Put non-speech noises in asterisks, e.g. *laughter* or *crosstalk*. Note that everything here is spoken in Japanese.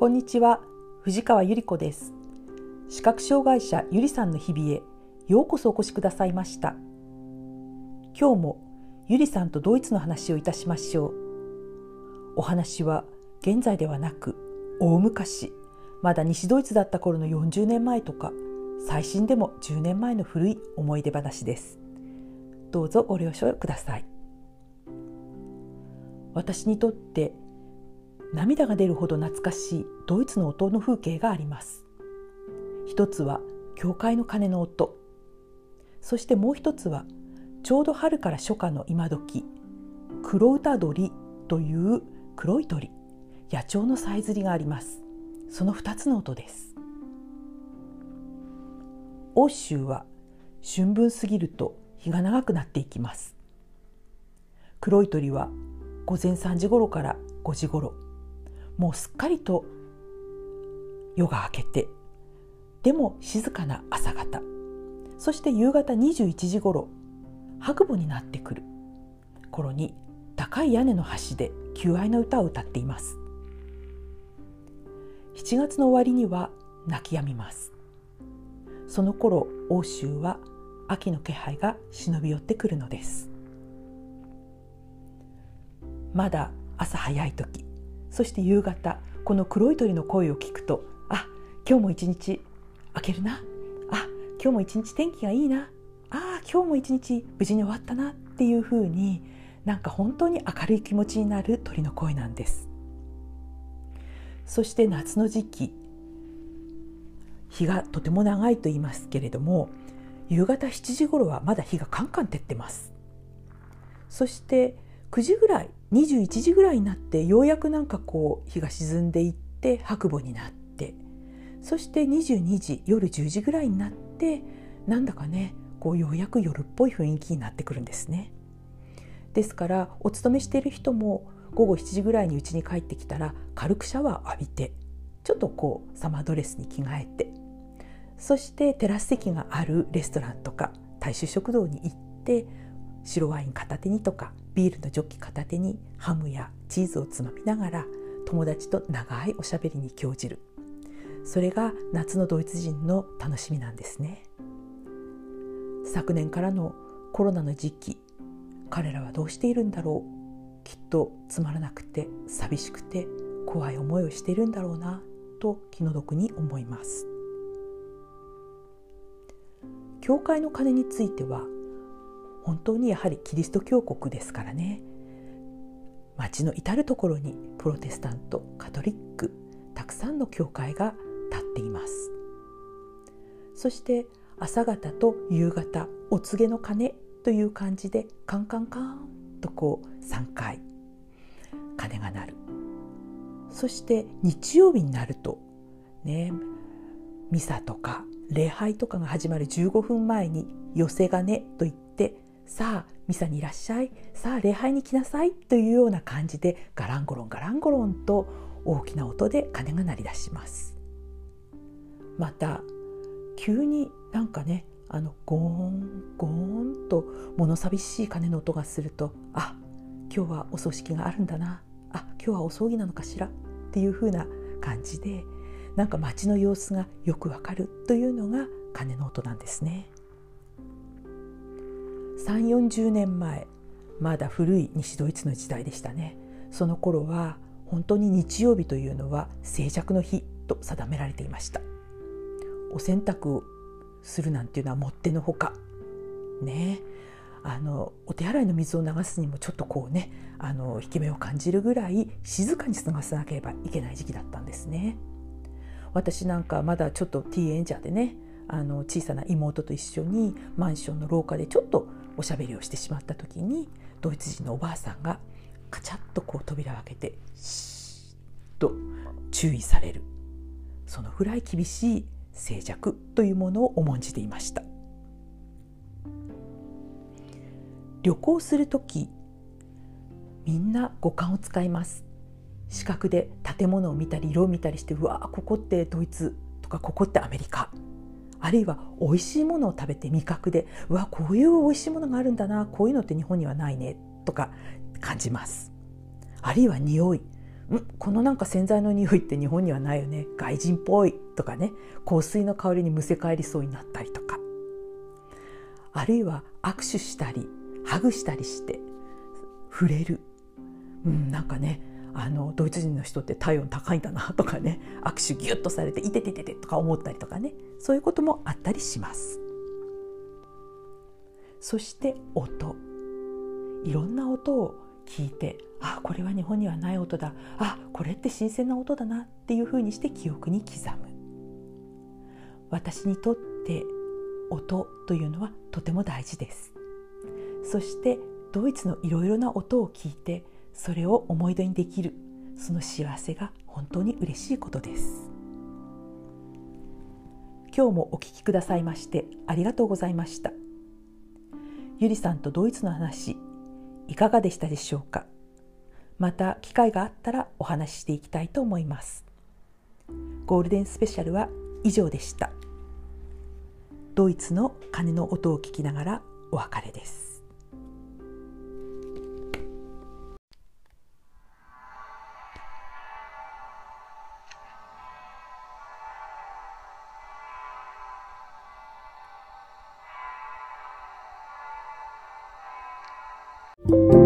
こんにちは。藤川ゆり子です。視覚障害者ゆりさんの日々へようこそお越しくださいました。今日もゆりさんとドイツの話をいたしましょう。お話は現在ではなく大昔まだ西ドイツだった頃の40年前とか最新でも10年前の古い思い出話です。どうぞご了承ください。私にとって涙が出るほど懐かしいドイツの音の風景があります。一つは教会の鐘の音。そしてもう一つはちょうど春から初夏の今時黒歌鳥という黒い鳥野鳥のさえずりがあります。その二つの音です。欧州は春分過ぎると日が長くなっていきます。黒い鳥は午前3時頃から5時頃。もうすっかりと夜が明けてでも静かな朝方そして夕方21時頃白母になってくる頃に高い屋根の端で求愛の歌を歌っています。7月の終わりには泣き止みます。その頃欧州は秋の気配が忍び寄ってくるのです。まだ朝早い時そして夕方この黒い鳥の声を聞くとあ今日も一日明けるな。あ今日も一日天気がいいな。あ今日も一日無事に終わったなっていうふうになんか本当に明るい気持ちになる鳥の声なんです。そして夏の時期日がとても長いと言いますけれども夕方7時頃はまだ日がカンカン照ってます。そして9時ぐらい21時ぐらいになってようやくなんかこう日が沈んでいって白母になってそして22時夜10時ぐらいになってなんだかねこうようやく夜っぽい雰囲気になってくるんですね。ですからお勤めしている人も午後7時ぐらいに家に帰ってきたら軽くシャワー浴びてちょっとこうサマードレスに着替えてそしてテラス席があるレストランとか大衆食堂に行って白ワイン片手にとかビールのジョッキ片手にハムやチーズをつまみながら友達と長いおしゃべりに興じる。それが夏のドイツ人の楽しみなんですね。昨年からのコロナの時期彼らはどうしているんだろう。きっとつまらなくて寂しくて怖い思いをしているんだろうなと気の毒に思います。教会の鐘については本当にやはりキリスト教国ですからね。町の至る所にプロテスタントカトリックたくさんの教会が立っています。そして朝方と夕方お告げの鐘という感じでカンカンカンとこう3回鐘が鳴る。そして日曜日になるとねミサとか礼拝とかが始まる15分前に寄せ鐘といってさあミサにいらっしゃい。さあ礼拝に来なさい。というような感じでガランゴロンガランゴロンと大きな音で鐘が鳴り出します。また急になんかねあのゴーンゴーンと物寂しい鐘の音がするとあ今日はお葬式があるんだな。あ今日はお葬儀なのかしら？っていう風な感じでなんか街の様子がよくわかるというのが鐘の音なんですね。3 4 0年前まだ古い西ドイツの時代でしたね。その頃は本当に日曜日というのは静寂の日と定められていました。お洗濯をするなんていうのはもってのほか。ね。あのお手洗いの水を流すにもちょっとこうねあの引け目を感じるぐらい静かに過ごさなければいけない時期だったんですね。私なんかまだちょっとティーエンジャーでねあの小さな妹と一緒にマンションの廊下でちょっとおしゃべりをしてしまった時にドイツ人のおばあさんがカチャッとこう扉を開けてシーッと注意される。そのぐらい厳しい静寂というものを重んじていました。旅行する時みんな五感を使います。視覚で建物を見たり色を見たりしてうわここってドイツとかここってアメリカ。あるいは美味しいものを食べて味覚でうわこういう美味しいものがあるんだなこういうのって日本にはないねとか感じます。あるいは匂い。んこのなんか洗剤の匂いって日本にはないよね。外人っぽい。とかね。香水の香りにむせ返りそうになったりとか。あるいは握手したりハグしたりして触れる、うん、なんかねあのドイツ人の人って体温高いんだなとかね *laughs* 握手ギュッとされて「いてててて」とか思ったりとかねそういうこともあったりします。そして音。いろんな音を聞いてあこれは日本にはない音だ。あこれって新鮮な音だなっていうふうにして記憶に刻む。私にとって音というのはとても大事です。そしてドイツのいろいろな音を聞いてそれを思い出にできる。その幸せが本当に嬉しいことです。今日もお聞きくださいましてありがとうございました。ゆりさんとドイツの話いかがでしたでしょうか？また機会があったらお話ししていきたいと思います。ゴールデンスペシャルは以上でした。ドイツの鐘の音を聞きながらお別れです。うん。